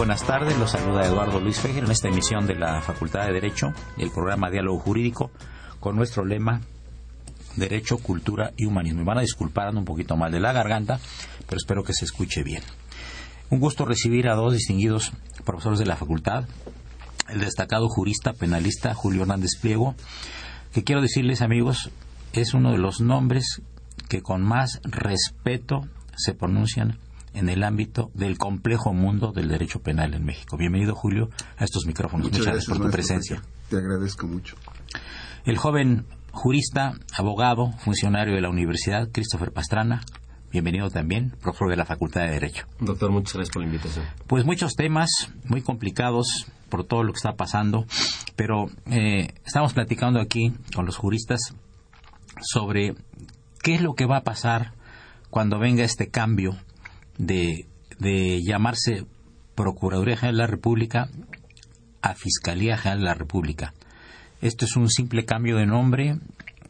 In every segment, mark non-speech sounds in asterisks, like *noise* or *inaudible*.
Buenas tardes. Los saluda Eduardo Luis Fejer en esta emisión de la Facultad de Derecho el programa Diálogo Jurídico con nuestro lema Derecho, Cultura y Humanismo. Me van a disculpar un poquito mal de la garganta, pero espero que se escuche bien. Un gusto recibir a dos distinguidos profesores de la facultad, el destacado jurista penalista Julio Hernández Pliego, que quiero decirles amigos, es uno de los nombres que con más respeto se pronuncian en el ámbito del complejo mundo del derecho penal en México. Bienvenido, Julio, a estos micrófonos. Muchas, gracias, por tu presencia. Te agradezco mucho. El joven jurista, abogado, funcionario de la universidad, Christopher Pastrana. Bienvenido también, profesor de la Facultad de Derecho. Doctor, muchas gracias por la invitación. Pues muchos temas muy complicados por todo lo que está pasando, pero eh, estamos platicando aquí con los juristas sobre qué es lo que va a pasar cuando venga este cambio de, de llamarse Procuraduría General de la República a Fiscalía General de la República. Esto es un simple cambio de nombre,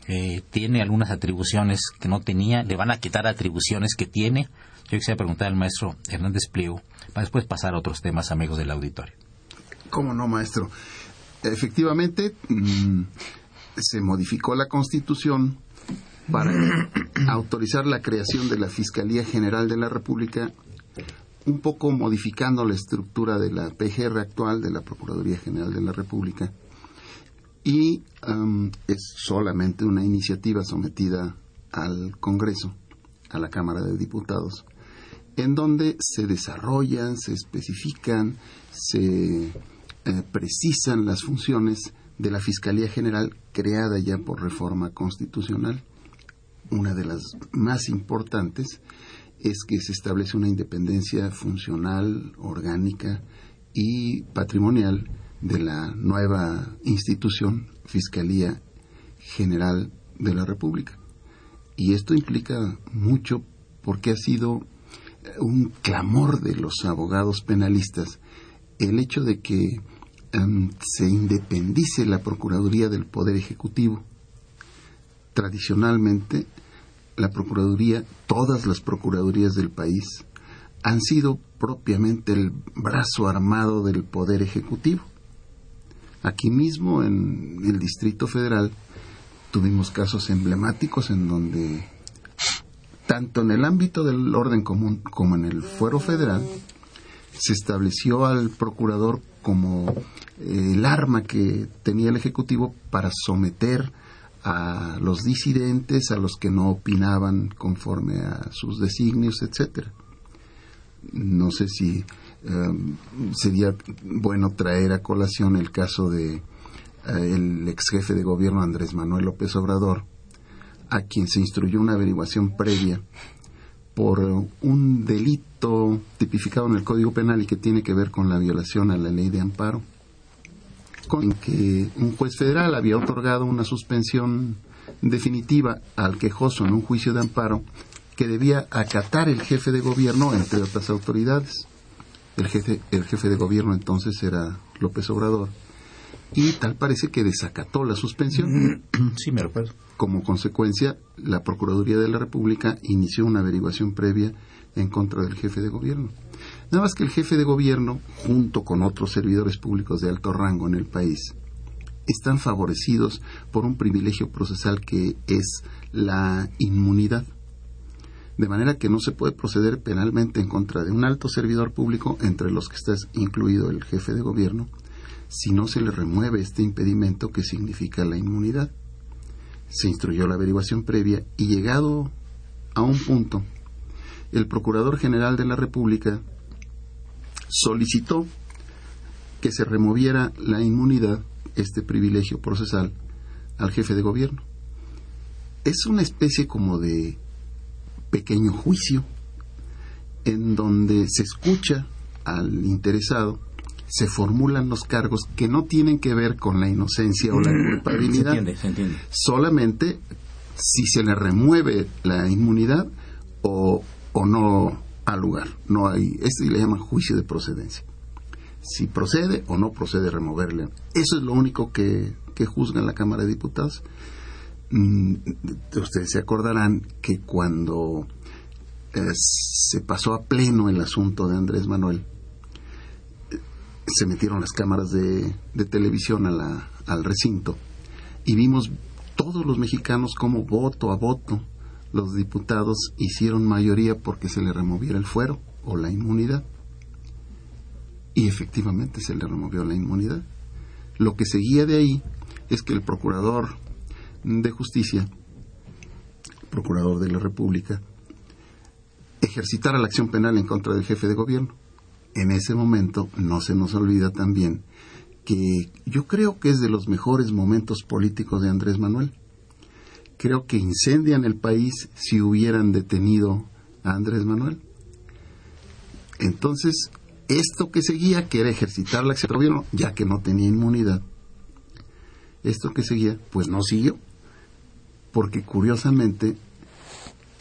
eh, tiene algunas atribuciones que no tenía, le van a quitar atribuciones que tiene. Yo quisiera preguntar al maestro Hernández Pliego, para después pasar a otros temas, amigos del auditorio. ¿Cómo no, maestro? Efectivamente, mm, se modificó la Constitución para *clears throat* autorizar la creación de la Fiscalía General de la República, un poco modificando la estructura de la PGR actual, de la Procuraduría General de la República, y um, es solamente una iniciativa sometida al Congreso, a la Cámara de Diputados, en donde se desarrollan, se especifican, se eh, precisan las funciones de la Fiscalía General creada ya por reforma constitucional una de las más importantes es que se establece una independencia funcional, orgánica y patrimonial de la nueva institución Fiscalía General de la República. Y esto implica mucho porque ha sido un clamor de los abogados penalistas el hecho de que em, se independice la Procuraduría del Poder Ejecutivo. Tradicionalmente la Procuraduría, todas las Procuradurías del país, han sido propiamente el brazo armado del Poder Ejecutivo. Aquí mismo, en el Distrito Federal, tuvimos casos emblemáticos en donde tanto en el ámbito del orden común como en el fuero federal, se estableció al procurador como eh, el arma que tenía el Ejecutivo para someter a los disidentes, a los que no opinaban conforme a sus designios, etcétera. No sé si em, sería bueno traer a colación el caso de eh, el ex jefe de gobierno Andrés Manuel López Obrador, a quien se instruyó una averiguación previa por un delito tipificado en el Código Penal y que tiene que ver con la violación a la ley de amparo, con que un juez federal había otorgado una suspensión definitiva al quejoso en un juicio de amparo que debía acatar el jefe de gobierno, entre otras autoridades. El jefe, el jefe de gobierno entonces era López Obrador y tal parece que desacató la suspensión. Sí, me recuerdo. Como consecuencia, la Procuraduría de la República inició una averiguación previa en contra del jefe de gobierno. Nada más que el jefe de gobierno, junto con otros servidores públicos de alto rango en el país, están favorecidos por un privilegio procesal que es la inmunidad. De manera que no se puede proceder penalmente en contra de un alto servidor público, entre los que está incluido el jefe de gobierno, si no se le remueve este impedimento que significa la inmunidad. Se instruyó la averiguación previa y llegado a un punto, el Procurador General de la República solicitó que se removiera la inmunidad, este privilegio procesal, al jefe de gobierno. Es una especie como de pequeño juicio en donde se escucha al interesado se formulan los cargos que no tienen que ver con la inocencia o la Mm, culpabilidad. Se entiende, se entiende. Solamente si se le remueve la inmunidad o, o no al lugar. No hay, este le llaman juicio de procedencia. Si procede o no procede removerle. Eso es lo único que, que juzga la Cámara de Diputados. Mm, ustedes se acordarán que cuando eh, se pasó a pleno el asunto de Andrés Manuel, se metieron las cámaras de, de televisión a la, al recinto y vimos todos los mexicanos como voto a voto los diputados hicieron mayoría porque se le removiera el fuero o la inmunidad. Y efectivamente se le removió la inmunidad. Lo que seguía de ahí es que el procurador de justicia, procurador de la República, ejercitara la acción penal en contra del jefe de gobierno en ese momento no se nos olvida también que yo creo que es de los mejores momentos políticos de Andrés Manuel. Creo que incendian el país si hubieran detenido a Andrés Manuel. Entonces, esto que seguía, que era ejercitar la acción del gobierno, ya que no tenía inmunidad, esto que seguía, pues no siguió. Porque curiosamente,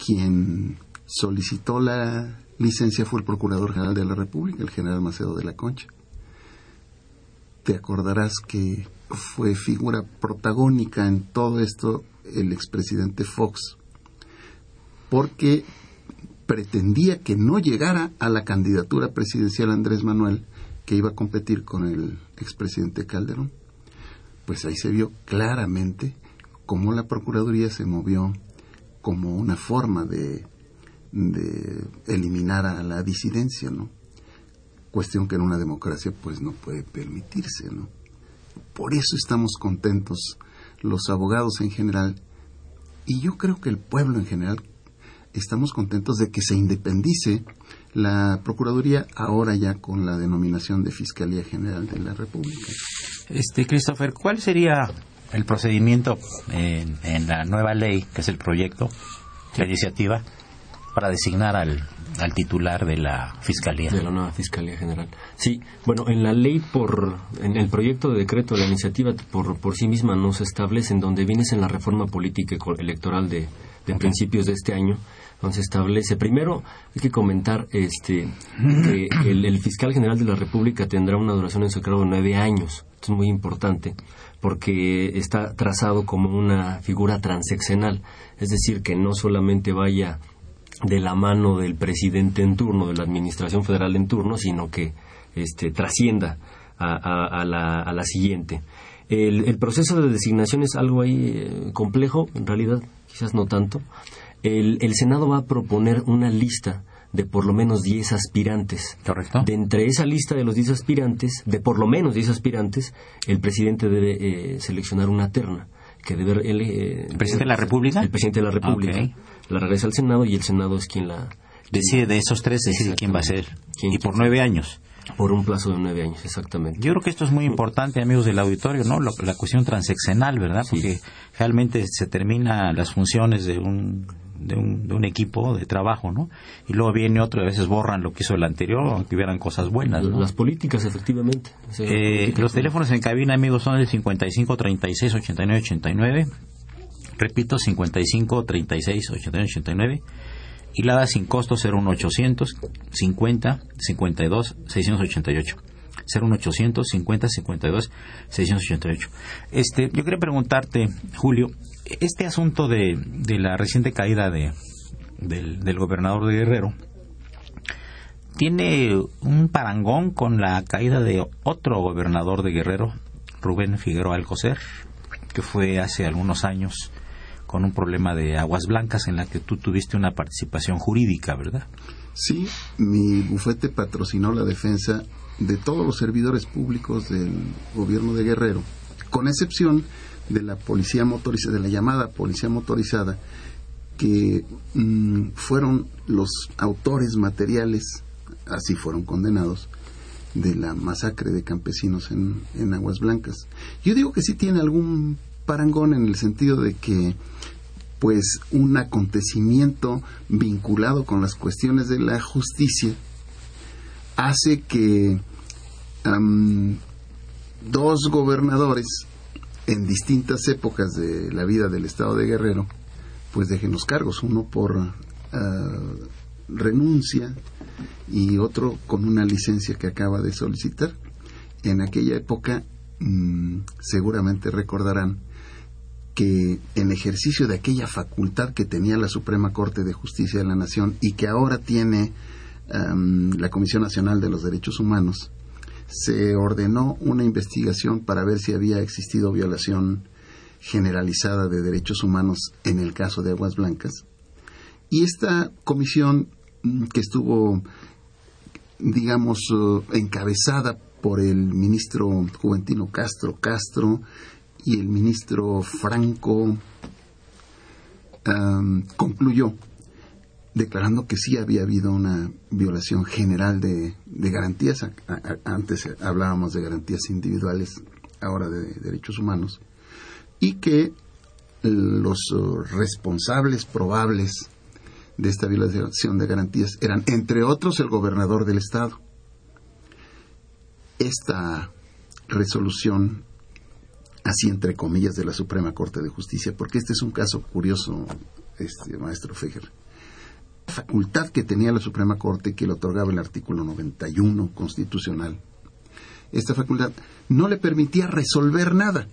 quien solicitó la licencia fue el Procurador General de la República, el general Macedo de la Concha. Te acordarás que fue figura protagónica en todo esto el expresidente Fox, porque pretendía que no llegara a la candidatura presidencial Andrés Manuel, que iba a competir con el expresidente Calderón. Pues ahí se vio claramente cómo la Procuraduría se movió como una forma de de eliminar a la disidencia, ¿no? Cuestión que en una democracia pues no puede permitirse, ¿no? Por eso estamos contentos los abogados en general y yo creo que el pueblo en general estamos contentos de que se independice la Procuraduría ahora ya con la denominación de Fiscalía General de la República. Este, Christopher, ¿cuál sería el procedimiento en, en la nueva ley, que es el proyecto, la iniciativa, para designar al, al titular de la Fiscalía? de la nueva Fiscalía General. Sí, bueno, en la ley por, en el proyecto de decreto de la iniciativa por, por sí misma no se establece, en donde vienes en la reforma política electoral de, de principios de este año, donde se establece, primero hay que comentar este, que el, el fiscal general de la República tendrá una duración en su cargo de nueve años. Esto es muy importante porque está trazado como una figura transeccional, es decir, que no solamente vaya de la mano del presidente en turno, de la administración federal en turno, sino que este, trascienda a, a- a la, a la siguiente. El, el proceso de designación es algo ahí eh, complejo, en realidad quizás no tanto. el, el Senado va a proponer una lista de por lo menos 10 aspirantes. Correcto. De entre esa lista de los 10 aspirantes, de por lo menos 10 aspirantes, el presidente debe eh, seleccionar una terna que debe él, eh, ¿El presidente de la República? El presidente de la República. Ok. La regresa al Senado y el Senado es quien la Decide de esos tres, decide quién va a ser. ¿Quién- Y por nueve años. por un plazo de nueve años, exactamente. Yo creo que esto es muy importante, amigos del auditorio, ¿no? Lo- la cuestión transeccional, ¿verdad? Sí. Porque realmente se termina las funciones de un, de un, de un equipo de trabajo, ¿no? Y luego viene otro, y a veces borran lo que hizo el anterior, aunque hubieran cosas buenas, ¿no? Las políticas, efectivamente. Eh, políticas- los teléfonos en cabina, amigos, son el 55 36 89 89. Repito, 55 36 89 89. Y la sin costo 01800 50 52 688. 01800 50 52 688. Este, yo quería preguntarte, Julio, este asunto de, de la reciente caída de, del gobernador de Guerrero, tiene un parangón con la caída de otro gobernador de Guerrero, Rubén Figueroa Alcocer, que fue hace algunos años con un problema de aguas blancas en la que tú tuviste una participación jurídica, ¿verdad? Sí, mi bufete patrocinó la defensa de todos los servidores públicos del gobierno de Guerrero, con excepción de la policía motorizada, de la llamada policía motorizada, que mm, fueron los autores materiales, así fueron condenados, de la masacre de campesinos en, en Aguas Blancas. Yo digo que sí tiene algún parangón en el sentido de que pues un acontecimiento vinculado con las cuestiones de la justicia hace que dos gobernadores en distintas épocas de la vida del estado de Guerrero pues dejen los cargos, uno por ah, renuncia y otro con una licencia que acaba de solicitar. En aquella época mm, seguramente recordarán en ejercicio de aquella facultad que tenía la Suprema Corte de Justicia de la Nación y que ahora tiene am, la Comisión Nacional de los Derechos Humanos, se ordenó una investigación para ver si había existido violación generalizada de derechos humanos en el caso de Aguas Blancas. Y esta comisión mm, que estuvo, digamos, eh, encabezada por el ministro Juventino Castro Castro y el ministro Franco, am, concluyó declarando que sí había habido una violación general de, garantías. Antes hablábamos de garantías individuales, ahora de derechos humanos, y que los responsables probables de esta violación de garantías eran, entre otros, el gobernador del estado. Esta resolución, así entre comillas, de la Suprema Corte de Justicia, porque este es un caso curioso, este maestro Fejer. La facultad que tenía la Suprema Corte, que le otorgaba el artículo 91 constitucional, esta facultad no le permitía resolver nada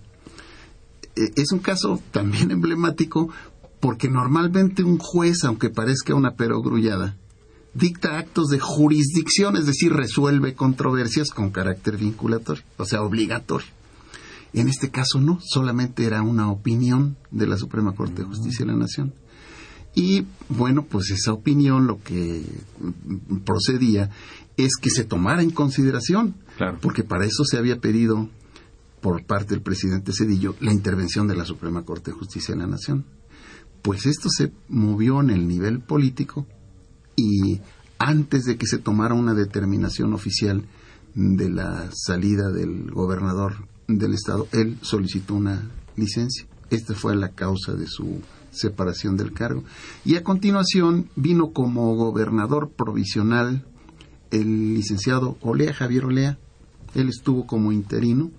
eh, es un caso también emblemático porque normalmente un juez, aunque parezca una perogrullada, dicta actos de jurisdicción, es decir, resuelve controversias con carácter vinculatorio, o sea, obligatorio. En este caso no, solamente era una opinión de la Suprema Corte de Justicia de la Nación. Y bueno, pues esa opinión lo que procedía es que se tomara en consideración, Claro. porque para eso se había pedido por parte del presidente Cedillo la intervención de la Suprema Corte de Justicia de la Nación. Pues esto se movió en el nivel político y antes de que se tomara una determinación oficial de la salida del gobernador del estado, él solicitó una licencia. Esta fue la causa de su separación del cargo. Y a continuación vino como gobernador provisional el licenciado Olea, Javier Olea. Él estuvo como interino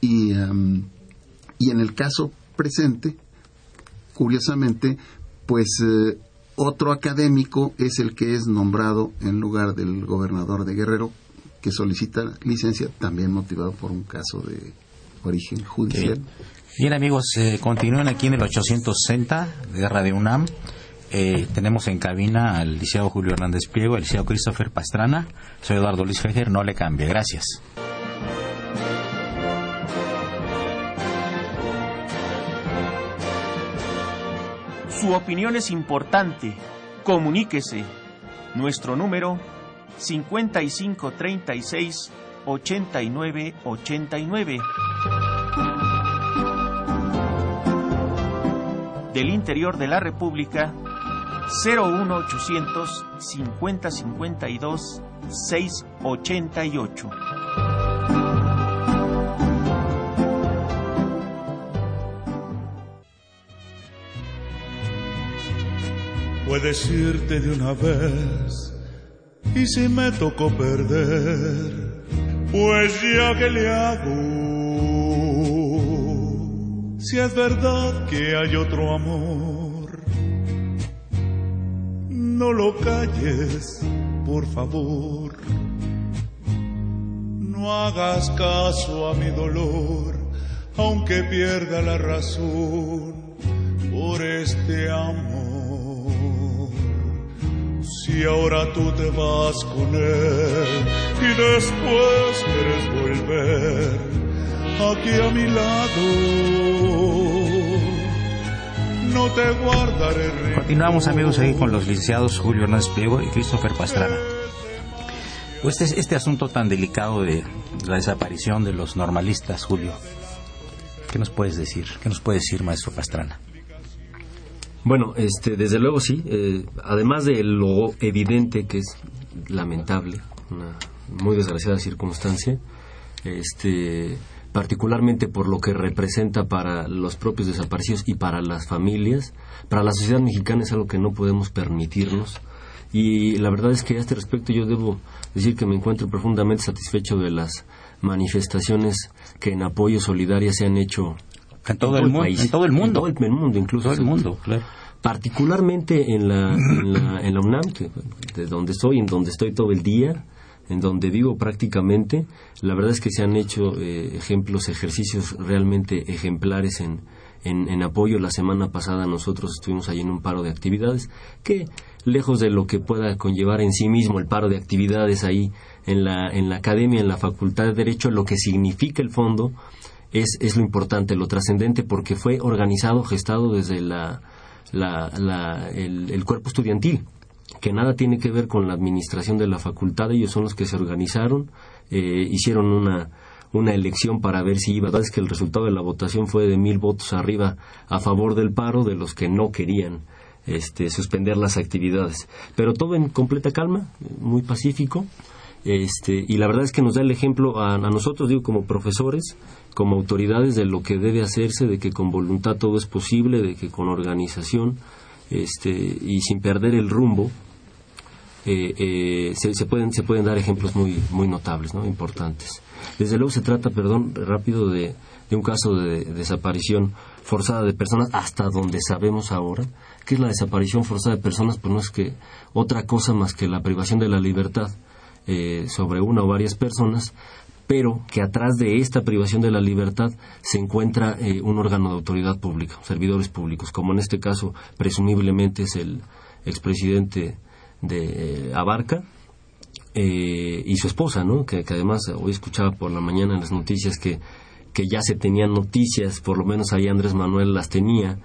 y, y en el caso presente, curiosamente, pues eh, otro académico es el que es nombrado en lugar del gobernador de Guerrero, que solicita licencia, también motivado por un caso de origen judicial. Bien. Bien, amigos, eh, continúen aquí en el 860 de Radio UNAM. Eh, tenemos en cabina al licenciado Julio Hernández Pliego, al licenciado Christopher Pastrana. Soy Eduardo Luis Fejer, no le cambie. Gracias. Su opinión es importante. Comuníquese. Nuestro número 5536 8989. Del interior de la República 01800 5052 688. Puedes irte de una vez y si me tocó perder, pues ya que le hago. Si es verdad que hay otro amor, no lo calles, por favor. No hagas caso a mi dolor, aunque pierda la razón por este amor. Si ahora tú te vas con él y después quieres volver aquí a mi lado, no te guardaré. Continuamos amigos ahí con los licenciados Julio Hernández Pliego y Christopher Pastrana. Este, este asunto tan delicado de la desaparición de los normalistas, Julio, ¿qué nos puedes decir? ¿Qué nos puede decir, maestro Pastrana? Bueno, este, desde luego sí. Eh, además de lo evidente que es lamentable, una muy desgraciada circunstancia, este, particularmente por lo que representa para los propios desaparecidos y para las familias, para la sociedad mexicana es algo que no podemos permitirnos. Y la verdad es que a este respecto yo debo decir que me encuentro profundamente satisfecho de las manifestaciones que en apoyo solidario se han hecho en todo, el, en todo el mundo. En todo el mundo, incluso. Todo el mundo, claro. Particularmente en la, en la, en la UNAM, de donde estoy, en donde estoy todo el día, en donde vivo prácticamente, la verdad es que se han hecho eh, ejemplos, ejercicios realmente ejemplares en, en, en, apoyo. La semana pasada nosotros estuvimos ahí en un paro de actividades que, lejos de lo que pueda conllevar en sí mismo el paro de actividades ahí en la, en la academia, en la Facultad de Derecho, lo que significa el fondo es, es lo importante, lo trascendente, porque fue organizado, gestado desde la, la, la, el, el, cuerpo estudiantil, que nada tiene que ver con la administración de la facultad, ellos son los que se organizaron, eh, hicieron una, una elección para ver si iba. La verdad es que el resultado de la votación fue de mil votos arriba a favor del paro de los que no querían este, suspender las actividades. Pero todo en completa calma, muy pacífico. Este, y la verdad es que nos da el ejemplo a, a nosotros, digo, como profesores, como autoridades de lo que debe hacerse, de que con voluntad todo es posible, de que con organización este, y sin perder el rumbo eh, eh, se, pueden, se pueden dar ejemplos muy, muy notables, ¿no? importantes. Desde luego se trata, perdón, rápido de, de un caso de, de desaparición forzada de personas hasta donde sabemos ahora. que es la desaparición forzada de personas? Pues no es que otra cosa más que la privación de la libertad eh, sobre una o varias personas pero que atrás de esta privación de la libertad se encuentra eh, un órgano de autoridad pública, servidores públicos, como en este caso presumiblemente es el expresidente de eh, Abarca eh, y su esposa, ¿no? Que, que, además hoy escuchaba por la mañana en las noticias que, que ya se tenían noticias, por lo menos ahí Andrés Manuel las tenía,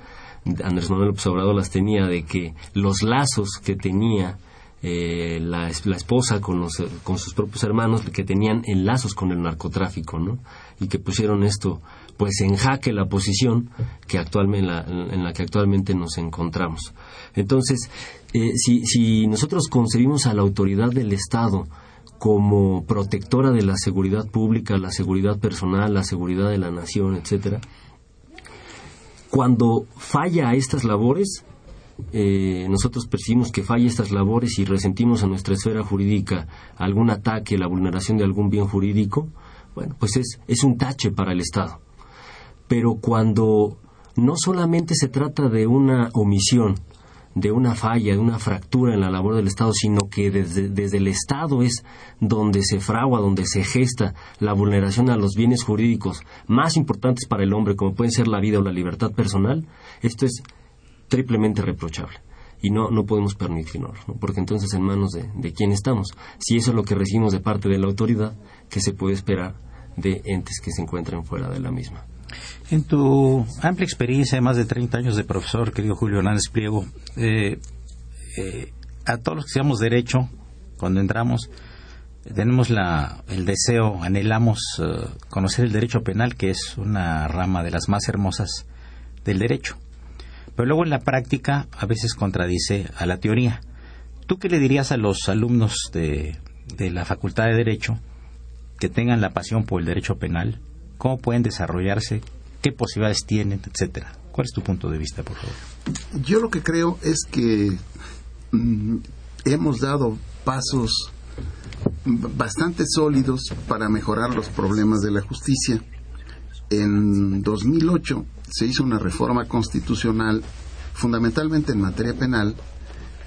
Andrés Manuel Obrador las tenía de que los lazos que tenía eh, la, la, esposa con, los, con sus propios hermanos que tenían enlazos con el narcotráfico, ¿no? Y que pusieron esto, pues, en jaque la posición que actualmente, en, la, que actualmente nos encontramos. Entonces, eh, si, si nosotros concebimos a la autoridad del Estado como protectora de la seguridad pública, la seguridad personal, la seguridad de la nación, etcétera, cuando falla estas labores, eh, nosotros percibimos que falla estas labores y resentimos a nuestra esfera jurídica algún ataque, la vulneración de algún bien jurídico, bueno, pues es, es un tache para el Estado. Pero cuando no solamente se trata de una omisión, de una falla, de una fractura en la labor del Estado, sino que desde, desde, el Estado es donde se fragua, donde se gesta la vulneración a los bienes jurídicos más importantes para el hombre, como pueden ser la vida o la libertad personal, esto es triplemente reprochable. Y no, no podemos permitirlo, ¿no? porque entonces en manos de, de quién estamos. Si eso es lo que recibimos de parte de la autoridad, ¿qué se puede esperar de entes que se encuentran fuera de la misma? En tu amplia experiencia de más de 30 años de profesor, querido Julio Hernández Pliego, eh, eh, a todos los que seamos derecho, cuando entramos, tenemos la, el deseo, anhelamos eh, conocer el derecho penal, que es una rama de las más hermosas del derecho. Pero luego en la práctica a veces contradice a la teoría. ¿Tú qué le dirías a los alumnos de, de la Facultad de Derecho que tengan la pasión por el derecho penal? ¿Cómo pueden desarrollarse? ¿Qué posibilidades tienen? Etcétera. ¿Cuál es tu punto de vista, por favor? Yo lo que creo es que mm, hemos dado pasos bastante sólidos para mejorar los problemas de la justicia. En 2008 se hizo una reforma constitucional, fundamentalmente en materia penal,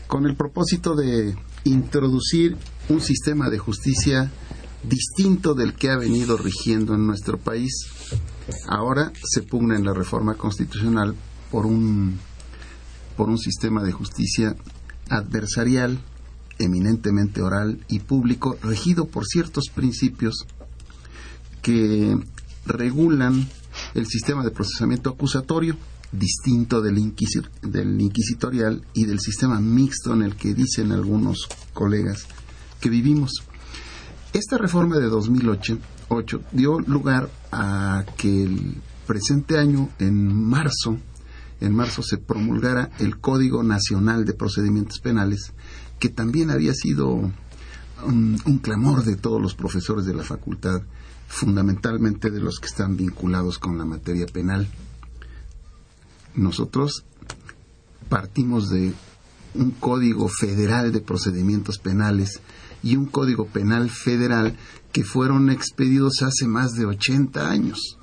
con el propósito de introducir un sistema de justicia distinto del que ha venido rigiendo en nuestro país. Ahora se pugna en la reforma constitucional por un, por un sistema de justicia adversarial, eminentemente oral y público, regido por ciertos principios que regulan el sistema de procesamiento acusatorio, distinto del, del inquisitorial y del sistema mixto en el que dicen algunos colegas que vivimos. Esta reforma de 2008 dio lugar a que el presente año, en marzo, en marzo se promulgara el Código Nacional de Procedimientos Penales, que también había sido un, clamor de todos los profesores de la facultad, fundamentalmente de los que están vinculados con la materia penal. Nosotros partimos de un código federal de procedimientos penales y un Código Penal Federal que fueron expedidos hace más de 80 años.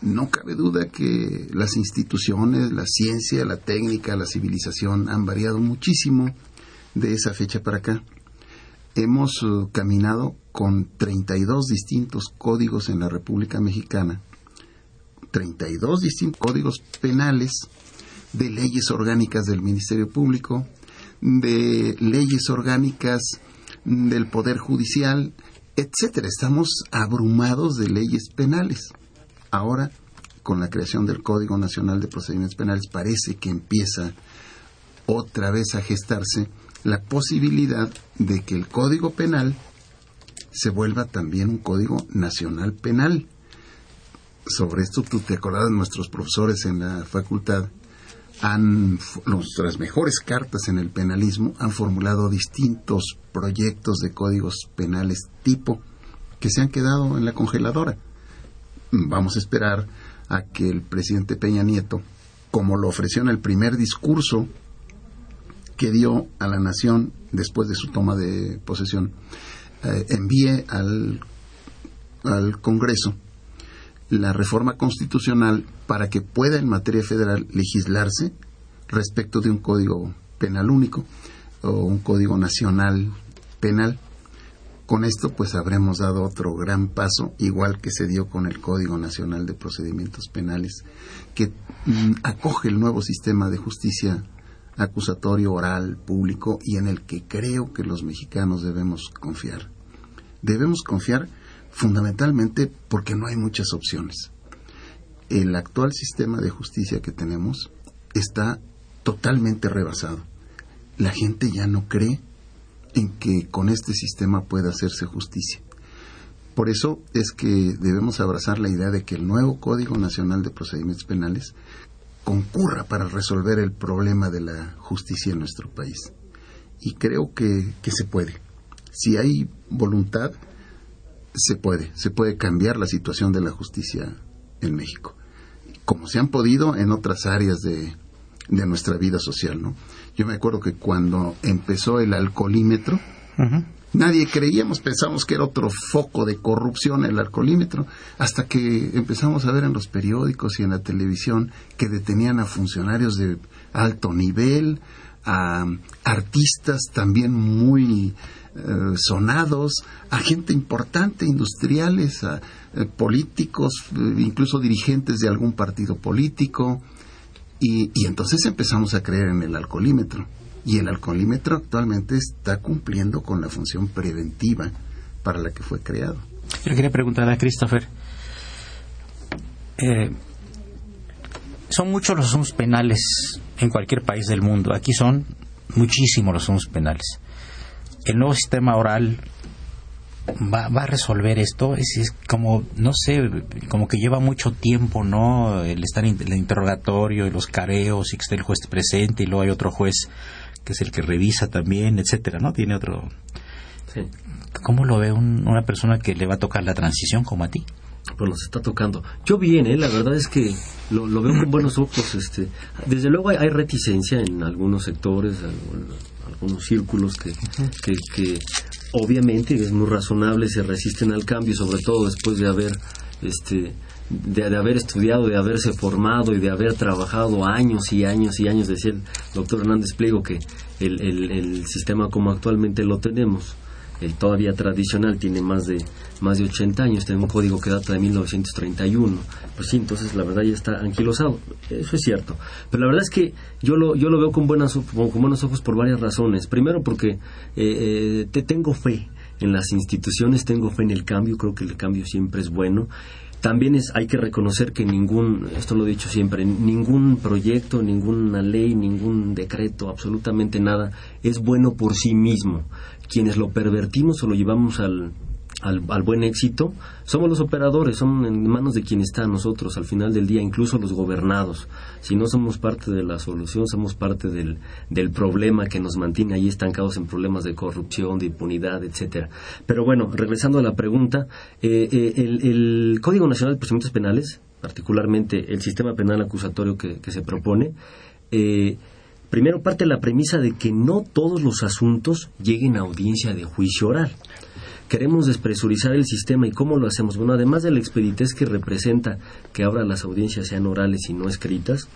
No cabe duda que las instituciones, la ciencia, la técnica, la civilización han variado muchísimo de esa fecha para acá. Hemos uh, caminado con 32 distintos códigos en la República Mexicana, 32 distintos códigos penales de leyes orgánicas del Ministerio Público, de leyes orgánicas del Poder Judicial, etcétera. Estamos abrumados de leyes penales. Ahora, con la creación del Código Nacional de Procedimientos Penales, parece que empieza otra vez a gestarse la posibilidad de que el Código Penal se vuelva también un Código Nacional Penal. Sobre esto tú te acordás nuestros profesores en la facultad han, nuestras mejores cartas en el penalismo han formulado distintos proyectos de códigos penales tipo que se han quedado en la congeladora. Vamos a esperar a que el presidente Peña Nieto, como lo ofreció en el primer discurso que dio a la nación después de su toma de posesión, eh, envíe al, al Congreso la reforma constitucional para que pueda en materia federal legislarse respecto de un código penal único o un código nacional penal. Con esto pues habremos dado otro gran paso, igual que se dio con el Código Nacional de Procedimientos Penales, que mm, acoge el nuevo sistema de justicia acusatorio oral público y en el que creo que los mexicanos debemos confiar. Debemos confiar fundamentalmente porque no hay muchas opciones. El actual sistema de justicia que tenemos está totalmente rebasado. La gente ya no cree en que con este sistema pueda hacerse justicia. Por eso es que debemos abrazar la idea de que el nuevo Código Nacional de Procedimientos Penales concurra para resolver el problema de la justicia en nuestro país. Y creo que, que se puede. Si hay voluntad, se puede, se puede cambiar la situación de la justicia en México, como se han podido en otras áreas de, de nuestra vida social, ¿no? Yo me acuerdo que cuando empezó el alcoholímetro, nadie creíamos, pensamos que era otro foco de corrupción el alcoholímetro, hasta que empezamos a ver en los periódicos y en la televisión que detenían a funcionarios de alto nivel, a artistas también muy eh, sonados, a gente importante, industriales, a eh, políticos, eh, incluso dirigentes de algún partido político. Y, y entonces empezamos a creer en el alcoholímetro. Y el alcoholímetro actualmente está cumpliendo con la función preventiva para la que fue creado. Yo quería preguntar a Christopher. eh, son muchos los asuntos penales en cualquier país del mundo. Aquí son muchísimos los asuntos penales. El nuevo sistema oral va, a resolver esto. Es, es, como, no sé, como que lleva mucho tiempo, ¿no? El estar en el interrogatorio y los careos y que esté el juez presente y luego hay otro juez que es el que revisa también, etcétera, ¿no? Tiene otro. Sí. ¿Cómo lo ve un- una persona que le va a tocar la transición como a ti? pues nos está tocando. Yo bien, ¿eh? la verdad es que lo, lo veo con buenos ojos. Este, desde luego hay, hay reticencia en algunos sectores, algún- algunos círculos que, que, que obviamente es muy razonable, se resisten al cambio, sobre todo después de haber este, de, de haber estudiado, de haberse formado y de haber trabajado años y años y años, decía el doctor Hernández Pliego que el, el, sistema como actualmente lo tenemos, el todavía tradicional, tiene más de más de 80 años, tiene un código que data de 1931. Pues sí, entonces la verdad ya está anquilosado. Eso es cierto. Pero la verdad es que yo lo, yo lo veo con, buenas, con, con buenos ojos por varias razones. Primero porque eh, eh, te tengo fe en las instituciones, tengo fe en el cambio, creo que el cambio siempre es bueno. También es, hay que reconocer que ningún, esto lo he dicho siempre, ningún proyecto, ninguna ley, ningún decreto, absolutamente nada, es bueno por sí mismo. Quienes lo pervertimos o lo llevamos al, al, al, buen éxito, somos los operadores, son en manos de quien está nosotros al final del día, incluso los gobernados. Si no somos parte de la solución, somos parte del, del problema que nos mantiene ahí estancados en problemas de corrupción, de impunidad, etcétera. Pero bueno, regresando a la pregunta, eh, eh, el, Código Nacional de Procedimientos Penales, particularmente el sistema penal acusatorio que, se propone, eh, primero parte la premisa de que no todos los asuntos lleguen a audiencia de juicio oral queremos despresurizar el sistema y cómo lo hacemos. Bueno, además de la expeditez que representa que ahora las audiencias sean orales y no escritas,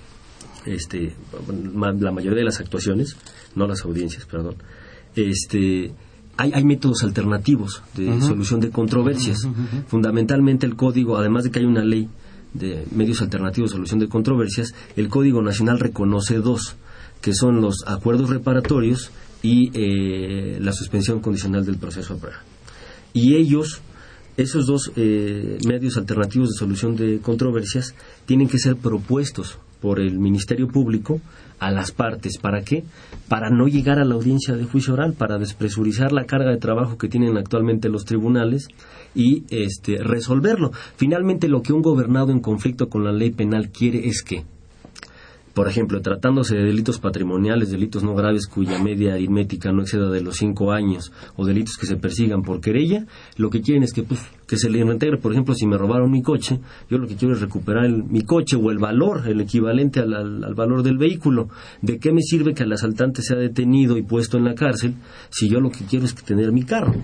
este, la mayoría de las actuaciones, no las audiencias, perdón, este, hay, hay métodos alternativos de uh -huh. solución de controversias. Uh -huh. Fundamentalmente el código, además de que hay una ley de medios alternativos de solución de controversias, el Código Nacional reconoce dos, que son los acuerdos reparatorios y eh, la suspensión condicional del proceso a prueba y ellos, esos dos eh, medios alternativos de solución de controversias, tienen que ser propuestos por el Ministerio Público a las partes. ¿Para qué? Para no llegar a la audiencia de juicio oral, para despresurizar la carga de trabajo que tienen actualmente los tribunales y este, resolverlo. Finalmente, lo que un gobernado en conflicto con la ley penal quiere es que por ejemplo, tratándose de delitos patrimoniales, delitos no graves cuya media aritmética no exceda de los cinco años, o delitos que se persigan por querella, lo que quieren es que, pues, que se le reintegre. Por ejemplo, si me robaron mi coche, yo lo que quiero es recuperar el, mi coche o el valor, el equivalente al, al, al, valor del vehículo. ¿De qué me sirve que el asaltante sea detenido y puesto en la cárcel si yo lo que quiero es tener mi carro?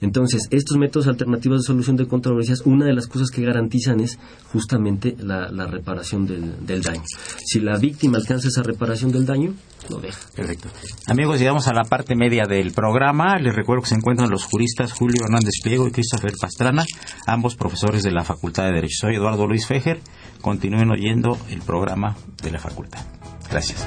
Entonces, estos métodos alternativos de solución de controversias, una de las cosas que garantizan es justamente la, reparación del, del, daño. Si la víctima alcanza esa reparación del daño, lo deja. Perfecto. Amigos, llegamos a la parte media del programa. Les recuerdo que se encuentran los juristas Julio Hernández Pliego y Christopher Pastrana, ambos profesores de la Facultad de Derecho. Soy Eduardo Luis Fejer. Continúen oyendo el programa de la facultad. Gracias.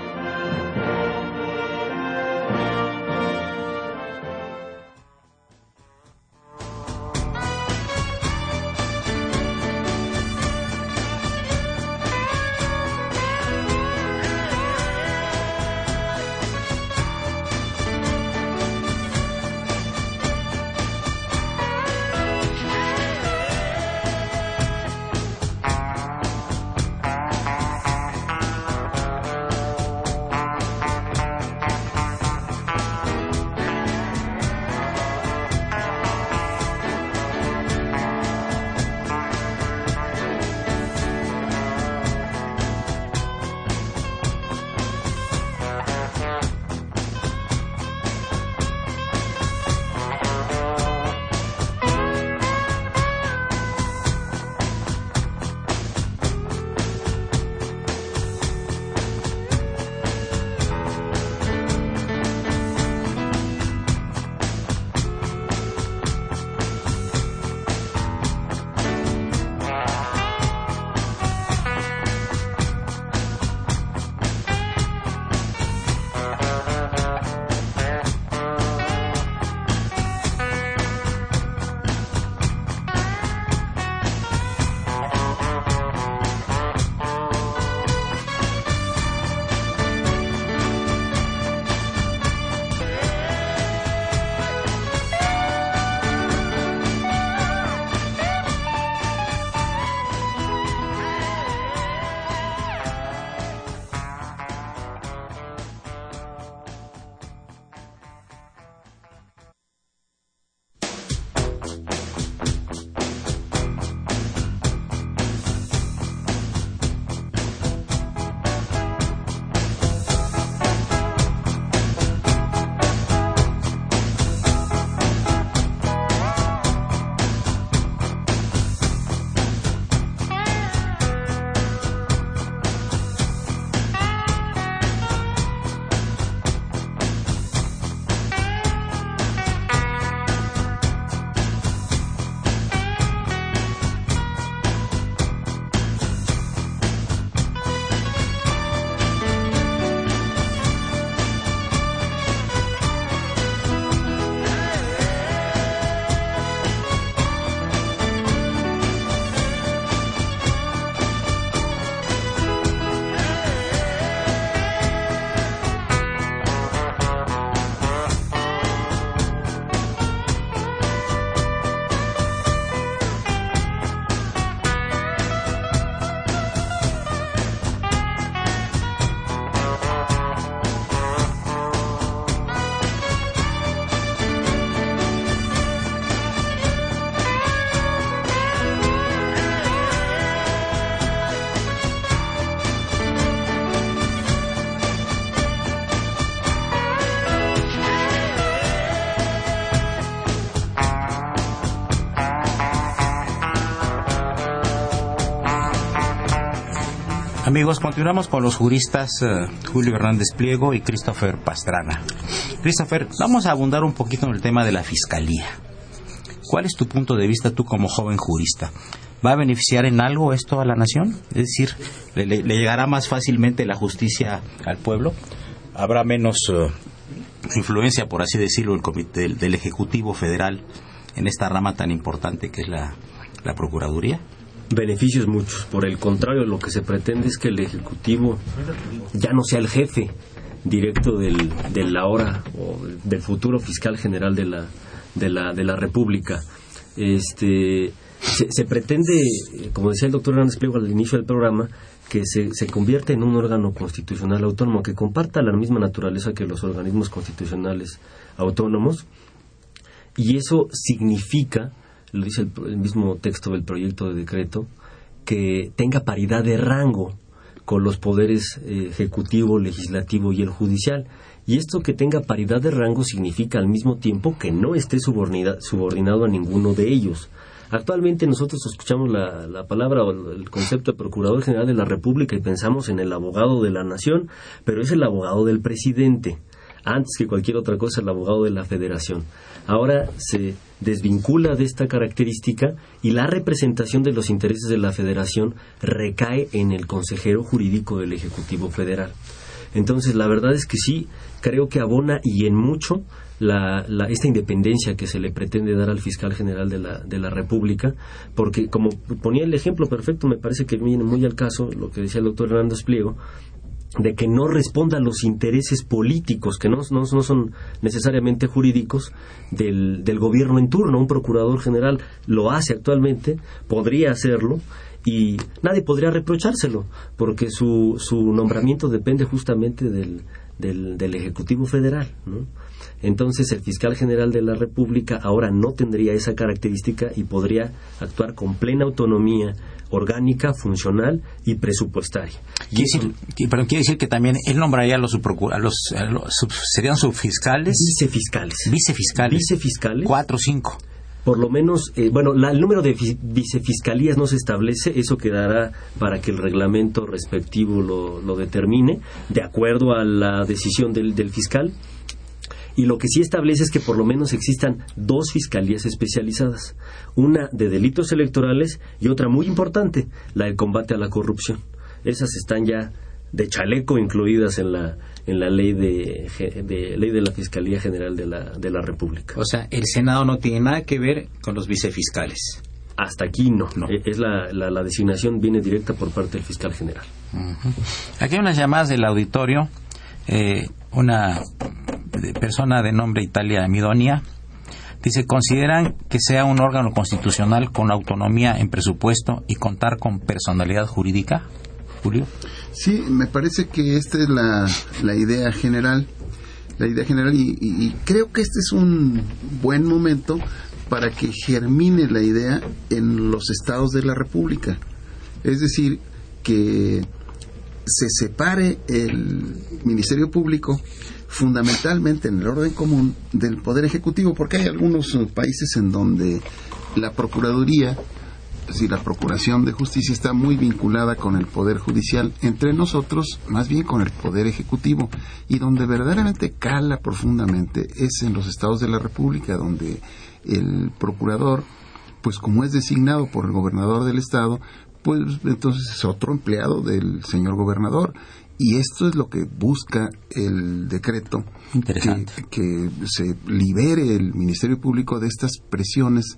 Amigos, continuamos con los juristas eh, Julio Hernández Pliego y Christopher Pastrana. Christopher, vamos a abundar un poquito en el tema de la fiscalía. ¿Cuál es tu punto de vista tú como joven jurista? ¿Va a beneficiar en algo esto a la nación? Es decir, ¿le, le- le llegará más fácilmente la justicia al pueblo? ¿Habrá menos eh, influencia, por así decirlo, del, comité, del, del Ejecutivo Federal en esta rama tan importante que es la Procuraduría? Beneficios muchos. Por el contrario, lo que se pretende es que el Ejecutivo ya no sea el jefe directo del, del ahora o del futuro fiscal general de la, de la, de la República. Este, se, pretende, como decía el doctor Hernández Pliego al inicio del programa, que se, se convierta en un órgano constitucional autónomo que comparta la misma naturaleza que los organismos constitucionales autónomos y eso significa, lo dice el, mismo texto del proyecto de decreto, que tenga paridad de rango con los poderes eh, ejecutivo, legislativo y el judicial. Y esto que tenga paridad de rango significa al mismo tiempo que no esté subordinado a ninguno de ellos. Actualmente nosotros escuchamos la, la palabra o el concepto de Procurador General de la República y pensamos en el abogado de la nación, pero es el abogado del presidente antes que cualquier otra cosa el abogado de la federación. Ahora se desvincula de esta característica y la representación de los intereses de la federación recae en el consejero jurídico del Ejecutivo Federal. Entonces, la verdad es que sí, creo que abona y en mucho la, la- esta independencia que se le pretende dar al fiscal general de la, de la República, porque como ponía el ejemplo perfecto, me parece que viene muy al caso lo que decía el doctor Hernández Pliego, de que no responda a los intereses políticos, que no, no, no son necesariamente jurídicos, del, del gobierno en turno. Un procurador general lo hace actualmente, podría hacerlo, y nadie podría reprochárselo, porque su, su nombramiento depende justamente del, del, del Ejecutivo Federal. ¿no? Entonces, el fiscal general de la República ahora no tendría esa característica y podría actuar con plena autonomía orgánica, funcional y presupuestaria. Quiere decir, pero quiere decir que también él nombraría a los, a los, a los sub- serían subfiscales, Vicefiscales. vicefiscales, Vicefiscales. cuatro o cinco. Por lo menos, eh, bueno, la- el número de fi- vicefiscalías no se establece, eso quedará para que el reglamento respectivo lo, lo determine, de acuerdo a la decisión del, del fiscal. Y lo que sí establece es que por lo menos existan dos fiscalías especializadas, una de delitos electorales y otra muy importante, la del combate a la corrupción. Esas están ya de chaleco incluidas en la en la ley de, ley de la Fiscalía General de la, de la República. O sea, el Senado no tiene nada que ver con los vicefiscales. Hasta aquí no. No. Eh, Es la, la, la designación viene directa por parte del fiscal general. Aquí hay unas llamadas del auditorio. eh, una persona de nombre Italia Midonia dice, ¿consideran que sea un órgano constitucional con autonomía en presupuesto y contar con personalidad jurídica? Julio. Sí, me parece que esta es la, la idea general, la idea general y, y- y creo que este es un buen momento para que germine la idea en los estados de la República. Es decir, que se separe el Ministerio Público fundamentalmente en el orden común del Poder Ejecutivo, porque hay algunos países en donde la Procuraduría decir, la Procuración de Justicia está muy vinculada con el Poder Judicial, entre nosotros más bien con el Poder Ejecutivo, y donde verdaderamente cala profundamente es en los estados de la República, donde el procurador, pues como es designado por el gobernador del estado, pues entonces es otro empleado del señor gobernador. Y esto es lo que busca el decreto, que se libere el Ministerio Público de estas presiones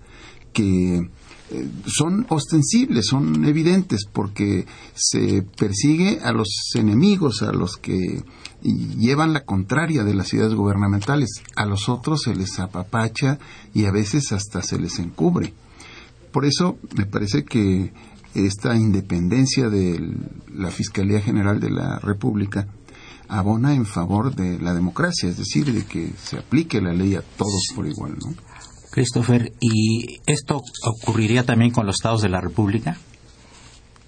que eh, son ostensibles, son evidentes, porque se persigue a los enemigos, a los que llevan la contraria de las ideas gubernamentales. A los otros se les apapacha y a veces hasta se les encubre. Por eso me parece que esta independencia de la Fiscalía General de la República abona en favor de la democracia, es decir, de que se aplique la ley a todos por igual, ¿no? Christopher, ¿y esto ocurriría también con los estados de la República?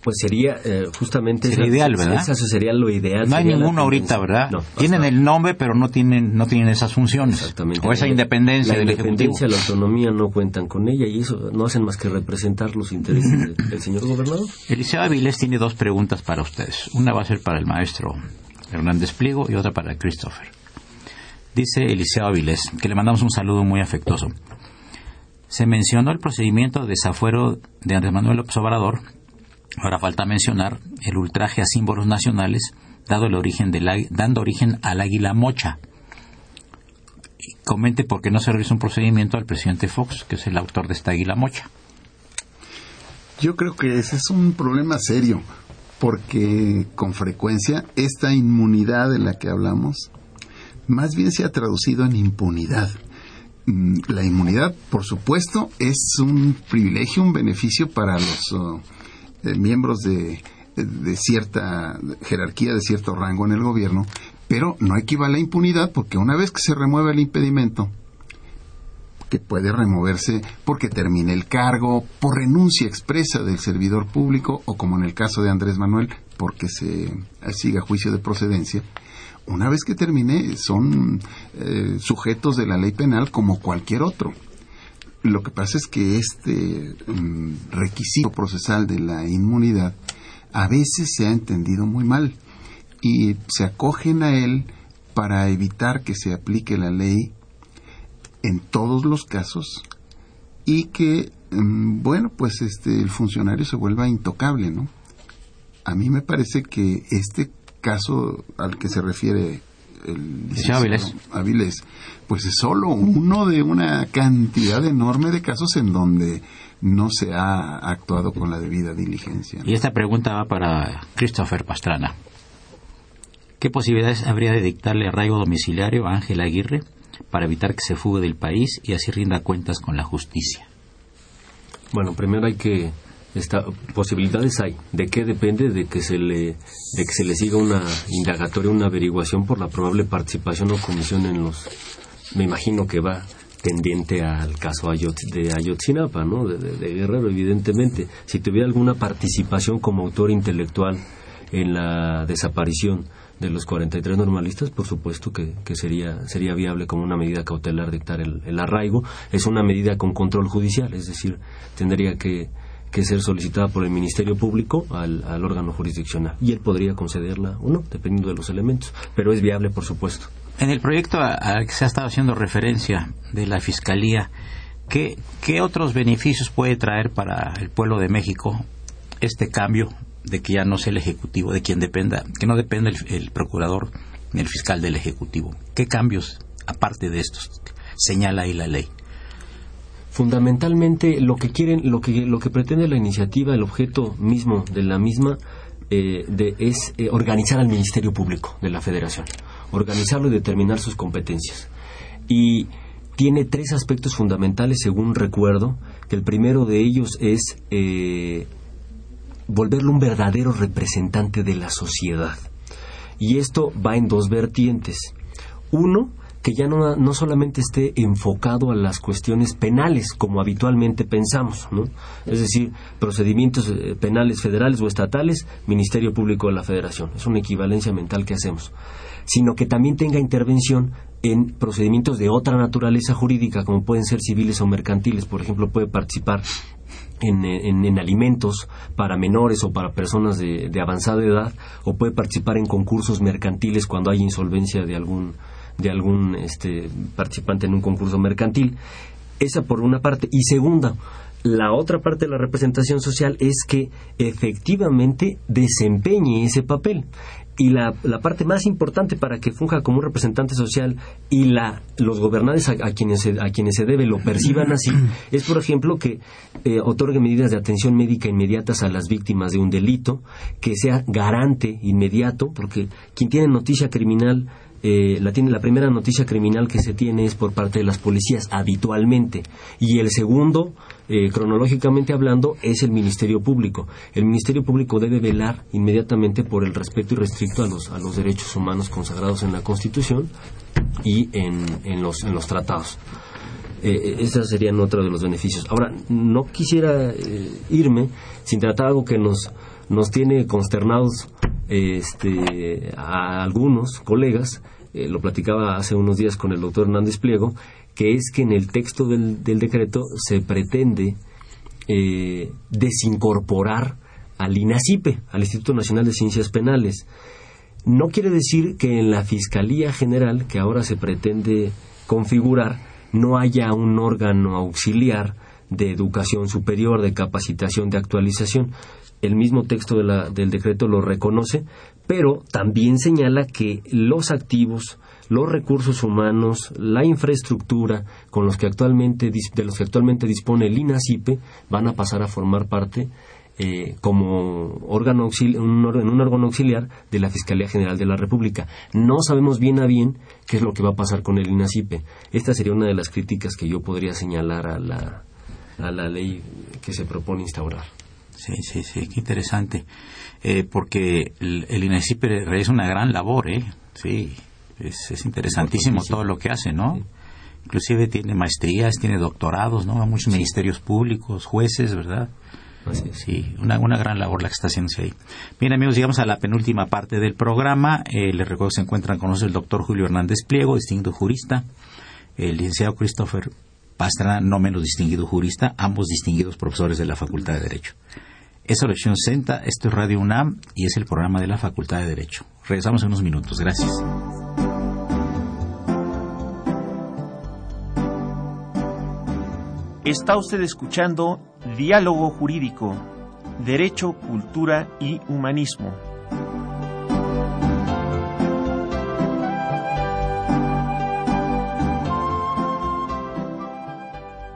Pues sería eh, justamente Sería ideal, ¿verdad? Eso sería lo ideal. No hay ninguno ahorita. ¿verdad? No, tienen el nombre, pero no tienen no tienen esas funciones. Exactamente. O esa independencia la del independencia, Ejecutivo. la autonomía no cuentan con ella y eso no hacen más que representar los intereses de- del señor gobernador. *laughs* Eliseo Avilés tiene dos preguntas para ustedes. Una va a ser para el maestro Hernández Pliego y otra para Christopher. Dice Eliseo Avilés, que le mandamos un saludo muy afectuoso. Se mencionó el procedimiento de desafuero de Andrés Manuel López Obrador. Ahora falta mencionar el ultraje a símbolos nacionales, dado el origen dando origen al águila mocha. Y comente por qué no se realiza un procedimiento al presidente Fox, que es el autor de esta águila mocha. Yo creo que ese es un problema serio, porque con frecuencia esta inmunidad de la que hablamos, más bien se ha traducido en impunidad. Mm, La inmunidad, por supuesto, es un privilegio, un beneficio para los uh, eh, miembros de, cierta jerarquía, de cierto rango en el gobierno, pero no equivale a impunidad porque una vez que se remueve el impedimento, que puede removerse porque termine el cargo, por renuncia expresa del servidor público o como en el caso de Andrés Manuel, porque se siga juicio de procedencia. Una vez que termine, son eh, sujetos de la ley penal como cualquier otro. Lo que pasa es que este mm, requisito procesal de la inmunidad a veces se ha entendido muy mal y se acogen a él para evitar que se aplique la ley en todos los casos y que mm, bueno pues este el funcionario se vuelva intocable no a mí me parece que este caso al que se refiere el licenciado Avilés. Avilés, pues es solo uno de una cantidad enorme de casos en donde no se ha actuado con la debida diligencia Y esta pregunta va para Christopher Pastrana. ¿Qué posibilidades habría de dictarle arraigo domiciliario a Ángel Aguirre para evitar que se fugue del país y así rinda cuentas con la justicia? Bueno, primero hay que esta, posibilidades hay. ¿De qué depende? De que se le de que se le siga una indagatoria, una averiguación por la probable participación o comisión en los. Me imagino que va tendiente al caso de Ayotzinapa, ¿no? De, de- de Guerrero, evidentemente. Si tuviera alguna participación como autor intelectual en la desaparición de los 43 normalistas, por supuesto que, que sería, sería viable como una medida cautelar dictar el, el arraigo. Es una medida con control judicial, es decir, tendría que, que ser solicitada por el Ministerio Público al, al órgano jurisdiccional y él podría concederla o no, dependiendo de los elementos, pero es viable, por supuesto. En el proyecto al que se ha estado haciendo referencia de la Fiscalía, ¿qué, qué otros beneficios puede traer para el pueblo de México este cambio de que ya no sea el Ejecutivo, de quien dependa, que no dependa el, el procurador ni el fiscal del Ejecutivo? ¿Qué cambios, aparte de estos, señala ahí la ley? Fundamentalmente lo que quieren, lo que, lo que pretende la iniciativa, el objeto mismo de la misma eh, de- es eh, organizar al Ministerio Público de la Federación, organizarlo y determinar sus competencias. Y tiene tres aspectos fundamentales, según recuerdo, que el primero de ellos es eh, volverlo un verdadero representante de la sociedad. Y esto va en dos vertientes. Uno, que ya no, no solamente esté enfocado a las cuestiones penales, como habitualmente pensamos, ¿no? Es decir, procedimientos eh, penales federales o estatales, Ministerio Público de la Federación. Es una equivalencia mental que hacemos. Sino que también tenga intervención en procedimientos de otra naturaleza jurídica, como pueden ser civiles o mercantiles. Por ejemplo, puede participar en, en- en alimentos para menores o para personas de, de avanzada edad o puede participar en concursos mercantiles cuando hay insolvencia de algún de algún este, participante en un concurso mercantil. Esa por una parte. Y segunda la otra parte de la representación social es que efectivamente desempeñe ese papel. Y la, la parte más importante para que funja como un representante social y la, los gobernantes a, quienes se, a quienes se debe lo perciban así es, por ejemplo, que eh, otorgue medidas de atención médica inmediatas a las víctimas de un delito, que sea garante inmediato, porque quien tiene noticia criminal eh, la, tiene, la primera noticia criminal que se tiene es por parte de las policías habitualmente y el segundo, eh, cronológicamente hablando, es el Ministerio Público. El Ministerio Público debe velar inmediatamente por el respeto irrestricto a los, a los derechos humanos consagrados en la Constitución y en, en, los, en los tratados. Eh, esos serían otro de los beneficios. Ahora, no quisiera eh, irme sin tratar algo que nos nos tiene consternados este, a algunos colegas, eh, lo platicaba hace unos días con el doctor Hernández Pliego, que es que en el texto del, decreto se pretende eh, desincorporar al INACIPE, al Instituto Nacional de Ciencias Penales. No quiere decir que en la Fiscalía General, que ahora se pretende configurar, no haya un órgano auxiliar de educación superior, de capacitación, de actualización. El mismo texto del decreto lo reconoce, pero también señala que los activos, los recursos humanos, la infraestructura con los que actualmente, de los que actualmente dispone el INACIPE van a pasar a formar parte eh, como órgano en un órgano auxiliar de la Fiscalía General de la República. No sabemos bien a bien qué es lo que va a pasar con el INACIPE. Esta sería una de las críticas que yo podría señalar a la, a la ley que se propone instaurar. Sí, sí, sí, qué interesante. Eh, porque el, el INACIPE realiza una gran labor, ¿eh? Sí, es, interesantísimo todo lo que hace, ¿no? Inclusive tiene maestrías, tiene doctorados, ¿no? A muchos ministerios públicos, jueces, ¿verdad? Sí, una, una gran labor la que está haciendo ahí. Bien, amigos, llegamos a la penúltima parte del programa. Eh, les recuerdo que se encuentran con nosotros el doctor Julio Hernández Pliego, distinguido jurista, el licenciado Christopher Pastrana, no menos distinguido jurista, ambos distinguidos profesores de la Facultad de Derecho. Es Lección Senta, esto es Radio UNAM y es el programa de la Facultad de Derecho. Regresamos en unos minutos. Gracias. Está usted escuchando Diálogo Jurídico, Derecho, Cultura y Humanismo.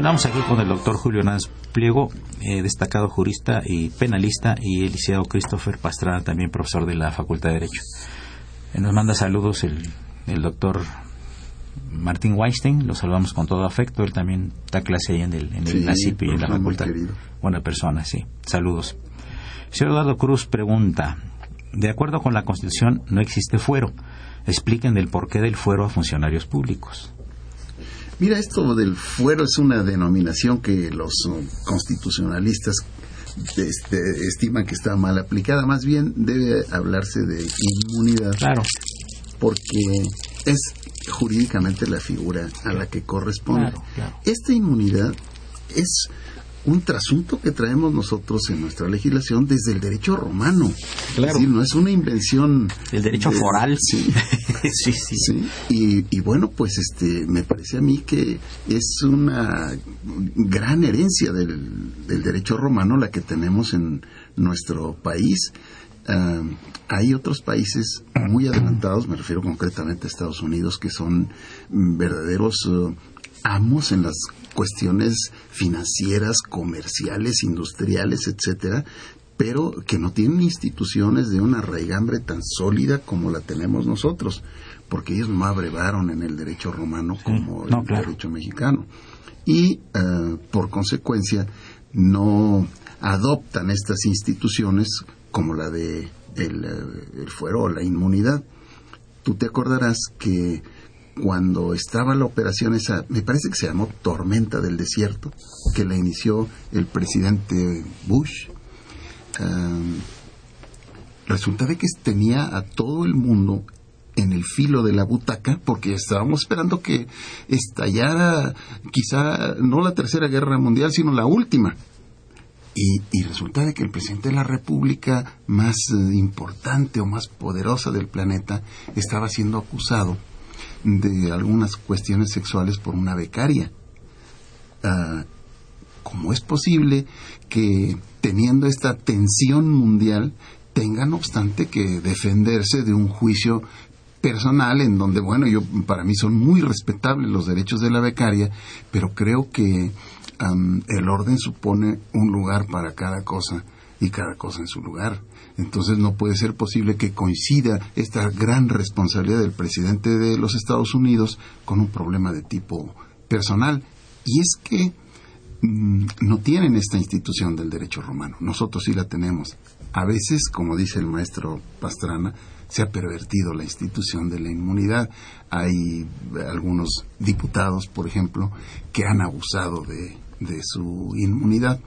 Continuamos aquí con el doctor Julio Hernández Pliego, eh, destacado jurista y penalista, y el licenciado Christopher Pastrana, también profesor de la Facultad de Derecho. Eh, nos manda saludos el, el doctor Martín Weinstein, lo saludamos con todo afecto, él también da clase ahí en el, en el y en la facultad. Buena persona, sí. Saludos. Señor Eduardo Cruz pregunta, de acuerdo con la Constitución no existe fuero. Expliquen el porqué del fuero a funcionarios públicos. Mira, esto del fuero es una denominación que los constitucionalistas este, estiman que está mal aplicada. Más bien debe hablarse de inmunidad. Claro. Porque es jurídicamente la figura a la que corresponde. Esta inmunidad es un trasunto que traemos nosotros en nuestra legislación desde el derecho romano. Claro. Es decir, no es una invención. El derecho foral. *laughs* Sí. sí, sí. Sí, y, y bueno, pues este, me parece a mí que es una gran herencia del, del derecho romano la que tenemos en nuestro país. Ah, hay otros países muy adelantados, me refiero concretamente a Estados Unidos, que son verdaderos eh, amos en las cuestiones financieras, comerciales, industriales, etcétera, pero que no tienen instituciones de una raigambre tan sólida como la tenemos nosotros, porque ellos no abrevaron en el derecho romano como no, el claro. derecho mexicano. Y eh, por consecuencia no adoptan estas instituciones como la de el, eh, el fuero o la inmunidad. Tú te acordarás que cuando estaba la operación esa, me parece que se llamó Tormenta del Desierto, que la inició el presidente Bush, resulta de que tenía a todo el mundo en el filo de la butaca, porque estábamos esperando que estallara quizá no la tercera guerra mundial, sino la última. Y, y resulta de que el presidente de la república más eh, importante o más poderosa del planeta estaba siendo acusado de algunas cuestiones sexuales por una becaria. Ah, ¿Cómo es posible que teniendo esta tensión mundial tenga no obstante que defenderse de un juicio personal en donde, bueno, yo para mí son muy respetables los derechos de la becaria, pero creo que el orden supone un lugar para cada cosa y cada cosa en su lugar. Entonces no puede ser posible que coincida esta gran responsabilidad del presidente de los Estados Unidos con un problema de tipo personal. Y es que mm, no tienen esta institución del derecho romano. Nosotros sí la tenemos. A veces, como dice el maestro Pastrana, se ha pervertido la institución de la inmunidad. Hay algunos diputados, por ejemplo, que han abusado de, de su inmunidad.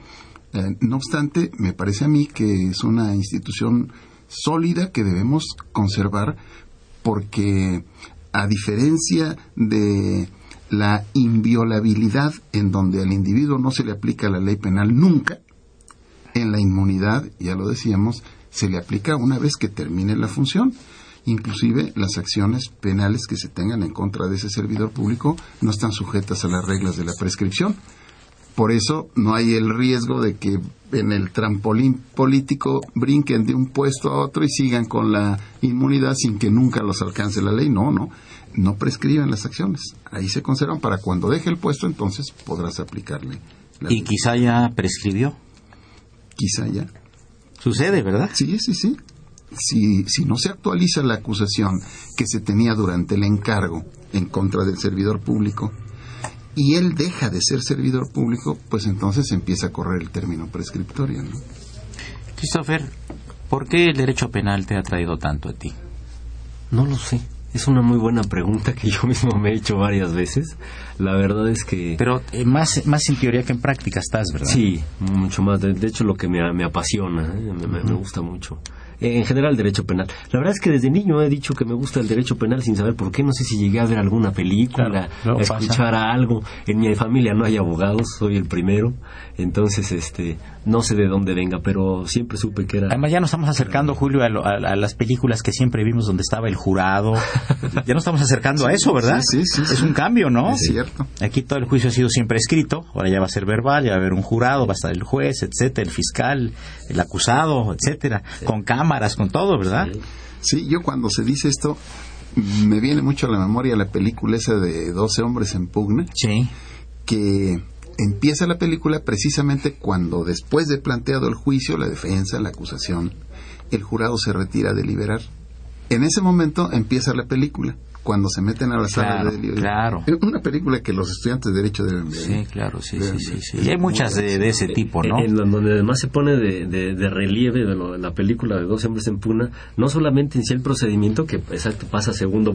Eh, no obstante, me parece a mí que es una institución sólida que debemos conservar porque, a diferencia de la inviolabilidad en donde al individuo no se le aplica la ley penal nunca, en la inmunidad, ya lo decíamos, se le aplica una vez que termine la función. Inclusive las acciones penales que se tengan en contra de ese servidor público no están sujetas a las reglas de la prescripción. Por eso no hay el riesgo de que en el trampolín político brinquen de un puesto a otro y sigan con la inmunidad sin que nunca los alcance la ley. No, no. No prescriben las acciones. Ahí se conservan para cuando deje el puesto, entonces podrás aplicarle. La Y ley. quizá ya prescribió. Quizá ya. Sucede, ¿verdad? Sí, sí, sí. Si, si no se actualiza la acusación que se tenía durante el encargo en contra del servidor público y él deja de ser servidor público, pues entonces empieza a correr el término prescriptorio. ¿no? Christopher, ¿por qué el derecho penal te ha traído tanto a ti? No lo sé. Es una muy buena pregunta que yo mismo me he hecho varias veces. La verdad es que... Pero eh, más, más en teoría que en práctica estás, ¿verdad? Sí, mucho más. De, de hecho, lo que me, me apasiona, ¿eh? me, me- me gusta mucho. Eh, En general, el derecho penal. La verdad es que desde niño he dicho que me gusta el derecho penal sin saber por qué. No sé si llegué a ver alguna película, Claro, a escuchar algo. En mi familia no hay abogados, soy el primero. Entonces, este, no sé de dónde venga, pero siempre supe que era... Además ya nos estamos acercando, Julio, a, lo- a- a las películas que siempre vimos donde estaba el jurado. *laughs* Ya nos estamos acercando a eso, ¿verdad? sí, sí, sí, Es sí. un cambio, ¿no? Es cierto. Aquí todo el juicio ha sido siempre escrito, ahora ya va a ser verbal, ya va a haber un jurado, va a estar el juez, etcétera, el fiscal, el acusado, etcétera, con cámaras, con todo, ¿verdad? Sí, yo cuando se dice esto, me viene mucho a la memoria la película esa de 12 hombres en pugna, Sí. que empieza la película precisamente cuando después de planteado el juicio, la defensa, la acusación, el jurado se retira a deliberar. En ese momento empieza la película, cuando se meten a la sala Claro, de deliberación. claro. Es una película que los estudiantes de Derecho deben ver. Sí, claro, sí, Deben sí, sí, sí. Y hay muchas de, de ese tipo, ¿no? En, en donde además se pone de, de- de relieve de, lo- la película de Dos hombres en puna, no solamente en sí el procedimiento, que exacto pasa a segundo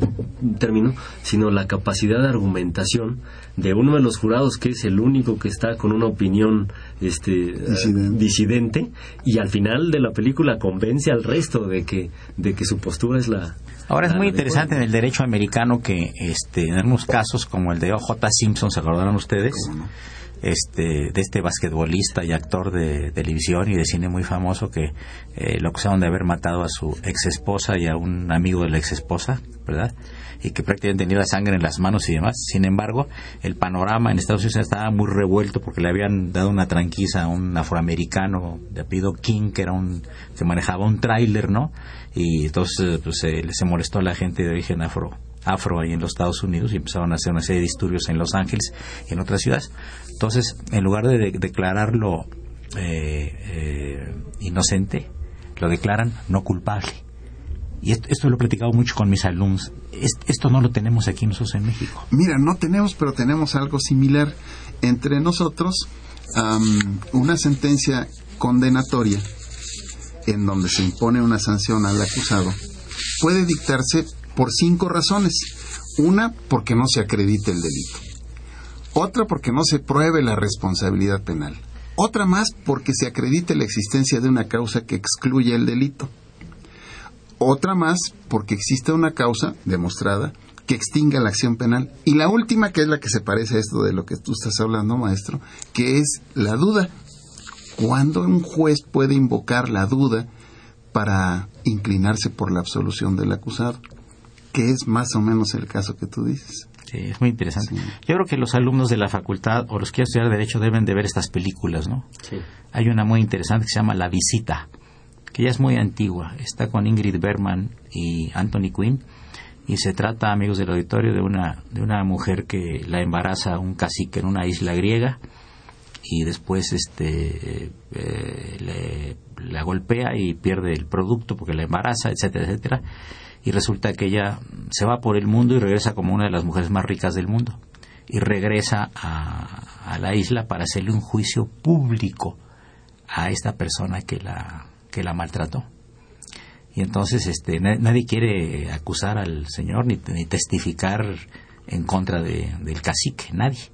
término, sino la capacidad de argumentación de uno de los jurados que es el único que está con una opinión este, Disidente. disidente, y al final de la película convence al resto de que, de que su postura es la... Ahora es muy interesante en el derecho americano que este, en algunos casos, como el de O.J. Simpson, ¿se acordarán ustedes? Este, de este basquetbolista y actor de televisión y de cine muy famoso que eh, lo acusaron de haber matado a su ex esposa y a un amigo de la ex esposa, ¿verdad? Y que prácticamente tenía sangre en las manos y demás. Sin embargo, el panorama en Estados Unidos estaba muy revuelto porque le habían dado una tranquiza a un afroamericano de apellido King, que era un, que manejaba un tráiler, ¿no? Y entonces pues, se molestó a la gente de origen afro afro ahí en los Estados Unidos y empezaron a hacer una serie de disturbios en Los Ángeles y en otras ciudades. Entonces, en lugar de, declararlo eh, eh, inocente, lo declaran no culpable. Y esto, lo he platicado mucho con mis alumnos. esto no lo tenemos aquí nosotros en México. Mira, no tenemos, pero tenemos algo similar. Entre nosotros, una sentencia condenatoria en donde se impone una sanción al acusado puede dictarse por cinco razones. Una, porque no se acredite el delito. Otra, porque no se pruebe la responsabilidad penal. Otra más, porque se acredite la existencia de una causa que excluye el delito. Otra más, porque existe una causa demostrada que extinga la acción penal. Y la última, que es la que se parece a esto de lo que tú estás hablando, maestro, que es la duda. ¿Cuándo un juez puede invocar la duda para inclinarse por la absolución del acusado? que es más o menos el caso que tú dices. Sí, es muy interesante. Yo creo que los alumnos de la facultad o los que quieren estudiar Derecho deben de ver estas películas, ¿no? Sí. Hay una muy interesante que se llama La Visita, ya es muy antigua. Está con Ingrid Bergman y Anthony Quinn. Y se trata, amigos del auditorio, de una, de una mujer que la embaraza un cacique en una isla griega y después este eh, le, la golpea y pierde el producto porque la embaraza, etcétera, etcétera y resulta que ella se va por el mundo y regresa como una de las mujeres más ricas del mundo y regresa a, la isla para hacerle un juicio público a esta persona que la que la maltrató y entonces este nadie quiere acusar al señor ni, testificar en contra del cacique nadie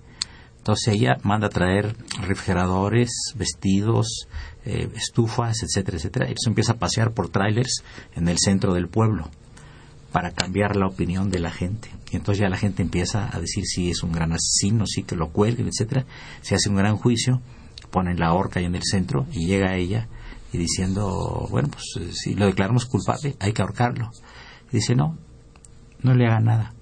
entonces ella manda a traer refrigeradores vestidos eh, estufas etcétera etcétera y se empieza a pasear por trailers en el centro del pueblo para cambiar la opinión de la gente. Y entonces ya la gente empieza a decir si es un gran asesino, si que lo cuelguen, etcétera. Se hace un gran juicio, ponen la horca ahí en el centro y llega ella y diciendo, bueno, pues eh, si lo declaramos culpable, hay que ahorcarlo. Y dice, no, no le haga nada.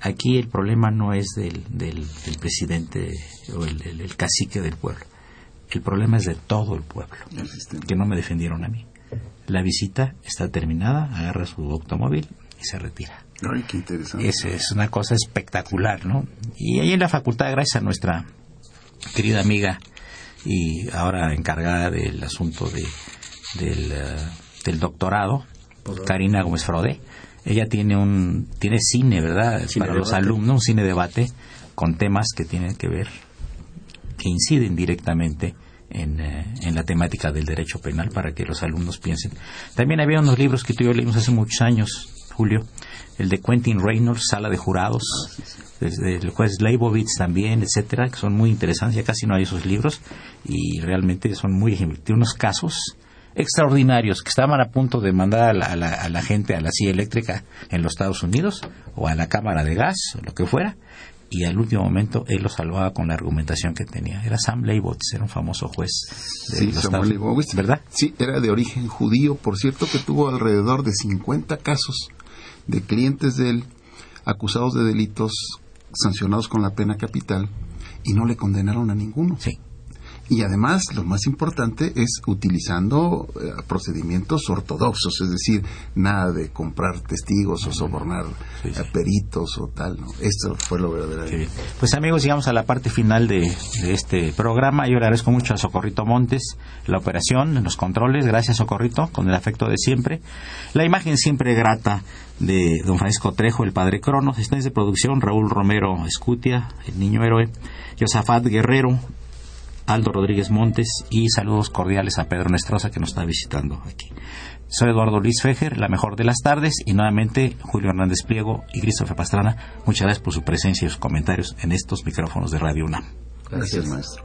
Aquí el problema no es del, del, presidente o el, cacique del pueblo. El problema es de todo el pueblo, que no me defendieron a mí. La visita está terminada, agarra su automóvil, y se retira. Ay, qué interesante. Es, una cosa espectacular, ¿no? Y ahí en la facultad, gracias a nuestra querida amiga y ahora encargada del asunto de, del, eh, doctorado, Karina Gómez Frode, ella tiene un tiene cine, ¿verdad? Para los alumnos, un cine debate con temas que tienen que ver, que inciden directamente en, eh, en, la temática del derecho penal para que los alumnos piensen. También había unos libros que tú y yo leímos hace muchos años, Julio, el de Quentin Reynolds, Sala de Jurados, desde el juez Leibovitz también, etcétera, que son muy interesantes, ya casi no hay esos libros, y realmente son muy, tiene unos casos extraordinarios que estaban a punto de mandar a la, a la, gente a la silla eléctrica en los Estados Unidos o a la cámara de gas o lo que fuera y al último momento él lo salvaba con la argumentación que tenía. Era Sam Leibovitz, era un famoso juez de sí, Samuel Leibovitz, ¿verdad? Sí, era de origen judío, por cierto que tuvo alrededor de 50 casos de clientes de él acusados de delitos sancionados con la pena capital y no le condenaron a ninguno. Sí y además lo más importante es utilizando eh, procedimientos ortodoxos, es decir, nada de comprar testigos o sobornar peritos o tal. ¿no? Esto fue lo verdadero. Pues amigos, llegamos a la parte final de, este programa. Yo le agradezco mucho a Socorrito Montes la operación, los controles. Gracias, Socorrito, con el afecto de siempre. La imagen siempre grata de don Francisco Trejo, el padre Cronos. Está de producción Raúl Romero Escutia, el niño héroe. Josafat Guerrero, Aldo Rodríguez Montes y saludos cordiales a Pedro Nestroza que nos está visitando aquí. Soy Eduardo Luis Fejer, la mejor de las tardes, y nuevamente Julio Hernández Pliego y Christopher Pastrana, muchas gracias por su presencia y sus comentarios en estos micrófonos de Radio UNAM. Gracias, maestro.